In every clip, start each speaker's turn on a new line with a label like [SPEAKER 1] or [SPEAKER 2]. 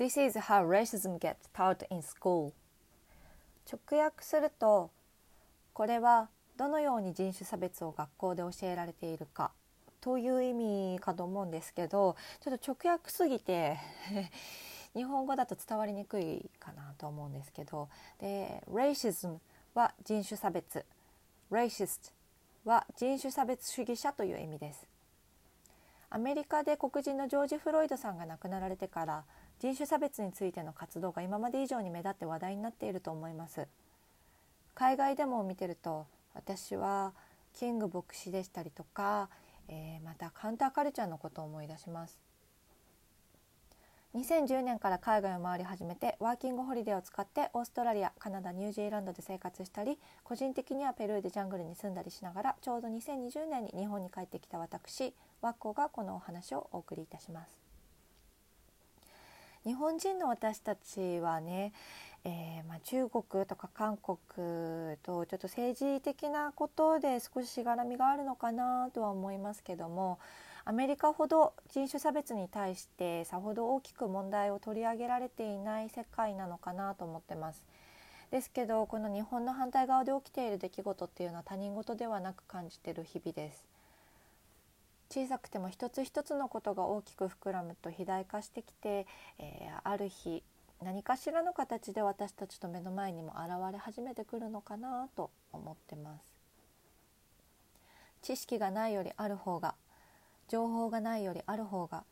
[SPEAKER 1] This is how racism gets taught in school. 直訳するとこれはどのように人種差別を学校で教えられているかという意味かと思うんですけどちょっと直訳すぎて 日本語だと伝わりにくいかなと思うんですけどで racism は人種差別。racist は人種差別主義者という意味です。アメリカで黒人のジョージ・フロイドさんが亡くなられてから人種差別についての活動が今まで以上に目立って話題になっていると思います。海外でも見てると私はキング牧師でしたりとか、えー、またカウンターカルチャーのことを思い出します。2010年から海外を回り始めてワーキングホリデーを使ってオーストラリアカナダニュージーランドで生活したり個人的にはペルーでジャングルに住んだりしながらちょうど2020年に日本に帰ってきた私ワッコがこのお話をお送りいたします。日本人の私たちはね、えー、まあ、中国とか韓国とちょっと政治的なことで少ししがらみがあるのかなとは思いますけどもアメリカほど人種差別に対してさほど大きく問題を取り上げられていない世界なのかなと思ってます。ですけどこの日本の反対側で起きている出来事っていうのは他人事ではなく感じている日々です。小さくても一つ一つのことが大きく膨らむと肥大化してきて、えー、ある日何かしらの形で私たちと目の前にも現れ始めてくるのかなと思ってます。知識がないよりある方が情報がないよりある方が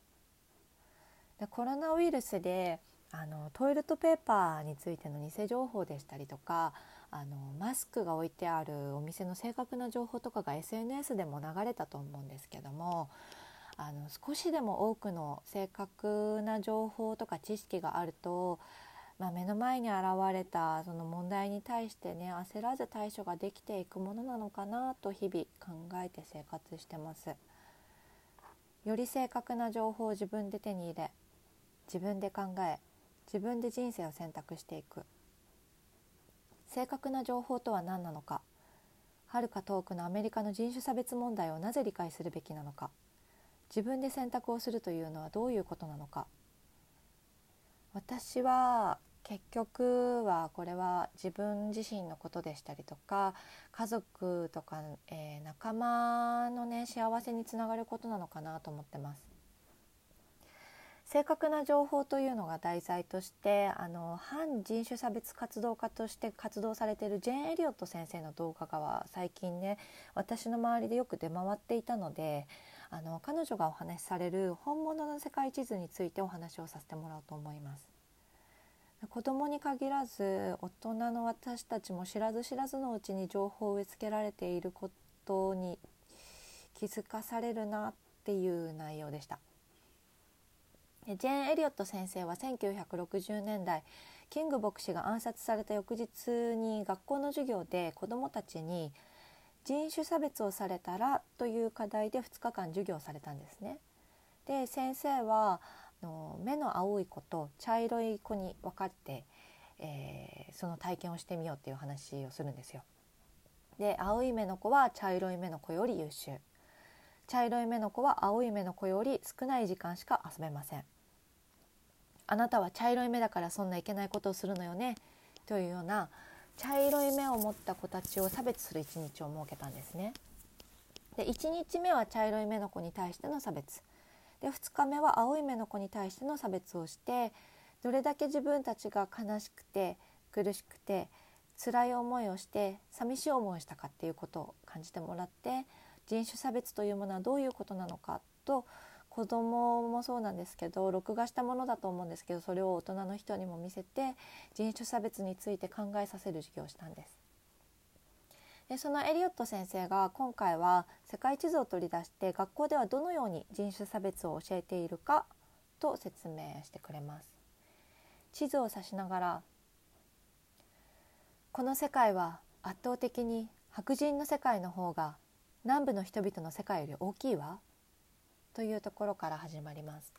[SPEAKER 1] でコロナウイルスであのトイレットペーパーについての偽情報でしたりとかあのマスクが置いてあるお店の正確な情報とかが SNS でも流れたと思うんですけどもあの少しでも多くの正確な情報とか知識があると、まあ、目の前に現れたその問題に対してね焦らず対処ができていくものなのかなと日々考えて生活してます。より正確な情報を自分で手に入れ自分で考え自分で人生を選択していく正確な情報とは何なのか。はるか遠くのアメリカの人種差別問題をなぜ理解するべきなのか。自分で選択をするというのはどういうことなのか。私は結局はこれは自分自身のことでしたりとか家族とか、えー、仲間のね幸せにつながることなのかなと思ってます。正確な情報というのが題材としてあの反人種差別活動家として活動されているジェーン・エリオット先生の動画が最近ね私の周りでよく出回っていたのであの彼女がお話しされる本物の世界地図についてお話をさせてもらおうと思います。子供に限らず大人の私たちも知らず知らずのうちに情報を植え付けられていることに気づかされるなっていう内容でした。ジェーン・エリオット先生は1960年代キング牧師が暗殺された翌日に学校の授業で子どもたちに人種差別をされたらという課題で2日間授業されたんですね。で先生はの目の青い子と茶色い子に分かって、えー、その体験をしてみようっていう話をするんですよ。で青い目の子は茶色い目の子より優秀茶色い目の子は青い目の子より少ない時間しか遊べませんあなたは茶色い目だからそんないけないことをするのよね。というような茶色い目を持った子たちを差別する一日を設けたんですね。で1日目は茶色い目の子に対しての差別。で2日目は青い目の子に対しての差別をしてどれだけ自分たちが悲しくて苦しくて辛い思いをして寂しい思いをしたかっていうことを感じてもらって人種差別というものはどういうことなのかと子供もそうなんですけど録画したものだと思うんですけどそれを大人の人にも見せて人種差別について考えさせる授業をしたんです。でそのエリオット先生が今回は世界地図を取り出して学校ではどのように人種差別を教えているかと説明してくれます。地図を指しながらこの世界は圧倒的に白人の世界の方が南部の人々の世界より大きいわというところから始まります。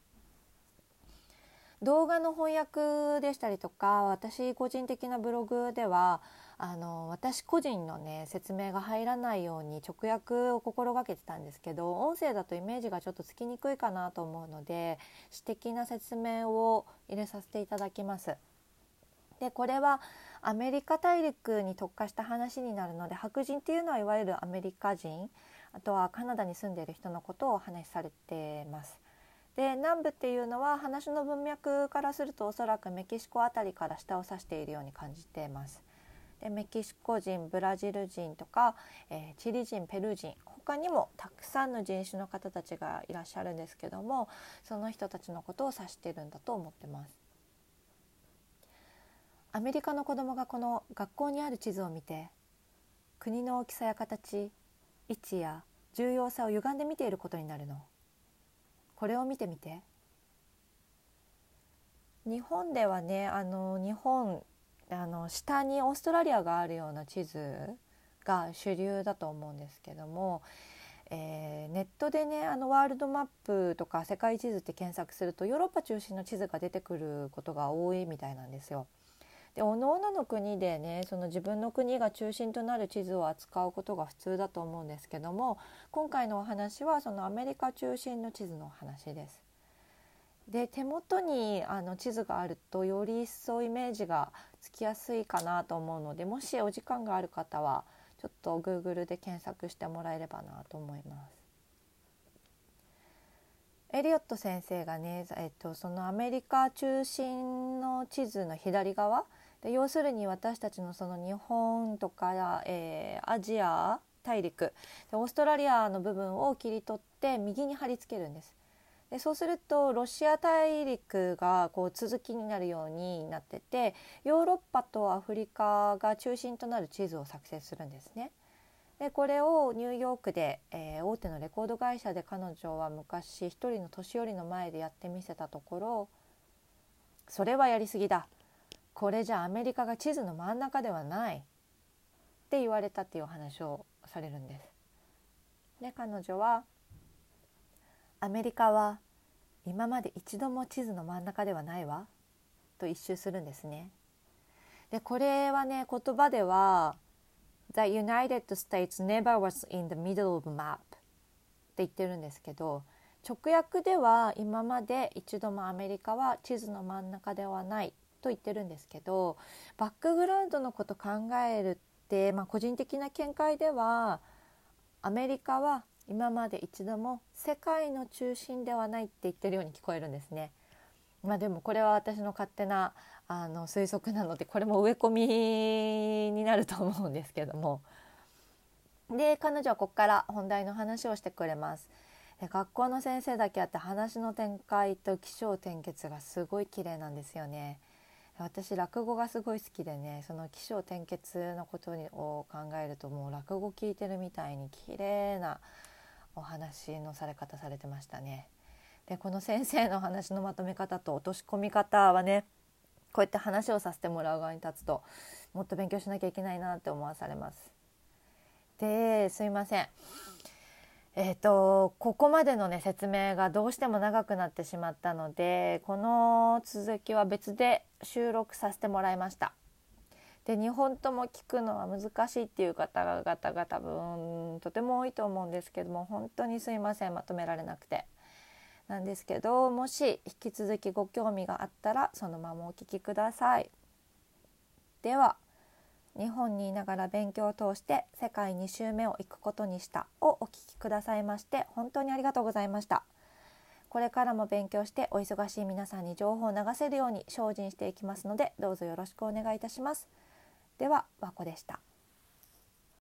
[SPEAKER 1] 動画の翻訳でしたりとか私個人的なブログではあの私個人のね説明が入らないように直訳を心がけてたんですけど音声だとイメージがちょっとつきにくいかなと思うので私的な説明を入れさせていただきます。でこれはアメリカ大陸に特化した話になるので白人っていうのはいわゆるアメリカ人あとはカナダに住んでいる人のことをお話しされてます。で南部っていうのは話の文脈からするとおそらくメキシコ辺りから下を指しているように感じてます。でメキシコ人ブラジル人とか、えー、チリ人ペルー人他にもたくさんの人種の方たちがいらっしゃるんですけどもその人たちのことを指してるんだと思ってます。アメリカの子供がこの学校にある地図を見て国の大きさや形位置や重要さを歪んで見ていることになるのこれを見てみて日本ではねあの日本あの下にオーストラリアがあるような地図が主流だと思うんですけども、えー、ネットでねあのワールドマップとか世界地図って検索するとヨーロッパ中心の地図が出てくることが多いみたいなんですよ。で各々の国でねその自分の国が中心となる地図を扱うことが普通だと思うんですけども今回のお話はそのアメリカ中心の地図の話です。で手元にあの地図があるとより一層イメージがつきやすいかなと思うのでもしお時間がある方はちょっと Google で検索してもらえればなと思います。エリオット先生がね、えっと、そのアメリカ中心の地図の左側で要するに私たちのその日本とか、えー、アジア大陸でオーストラリアの部分を切り取って右に貼り付けるんです。でそうするとロシア大陸がこう続きになるようになっててヨーロッパとアフリカが中心となる地図を作成するんですね。でこれをニューヨークで、えー、大手のレコード会社で彼女は昔一人の年寄りの前でやってみせたところそれはやりすぎだこれじゃアメリカが地図の真ん中ではないって言われたっていうお話をされるんです。で彼女はアメリカは今まで一度も地図の真ん中ではないわと一周するんですね。でこれはね言葉では The United States never was in the middle of a map って言ってるんですけど直訳では今まで一度もアメリカは地図の真ん中ではないと言ってるんですけどバックグラウンドのこと考えるって、まあ、個人的な見解ではアメリカは今まで一度も世界の中心ではないって言ってるように聞こえるんですね。まあ、でもこれは私の勝手なあの推測なのでこれも植え込みになると思うんですけどもで彼女はここから本題の話をしてくれます。学校の先生だけあって話の展開と起承転結がすごい綺麗なんですよね。私落語がすごい好きでねその起承転結のことを考えるともう落語聞いてるみたいに綺麗なお話のされ方されてましたね。でこの先生の話のまとめ方と落とし込み方はねこうやって話をさせてもらう側に立つともっと勉強しなきゃいけないなって思わされます。ですいません。えーと、ここまでのね説明がどうしても長くなってしまったのでこの続きは別で収録させてもらいました。で2本とも聞くのは難しいっていう方々が多分とても多いと思うんですけども本当にすいませんまとめられなくて。なんですけどもし引き続きご興味があったらそのままお聞きください。では日本にいながら勉強を通して世界2周目を行くことにしたをお聞きくださいまして本当にありがとうございました。これからも勉強してお忙しい皆さんに情報を流せるように精進していきますのでどうぞよろしくお願いいたします。では和子でした。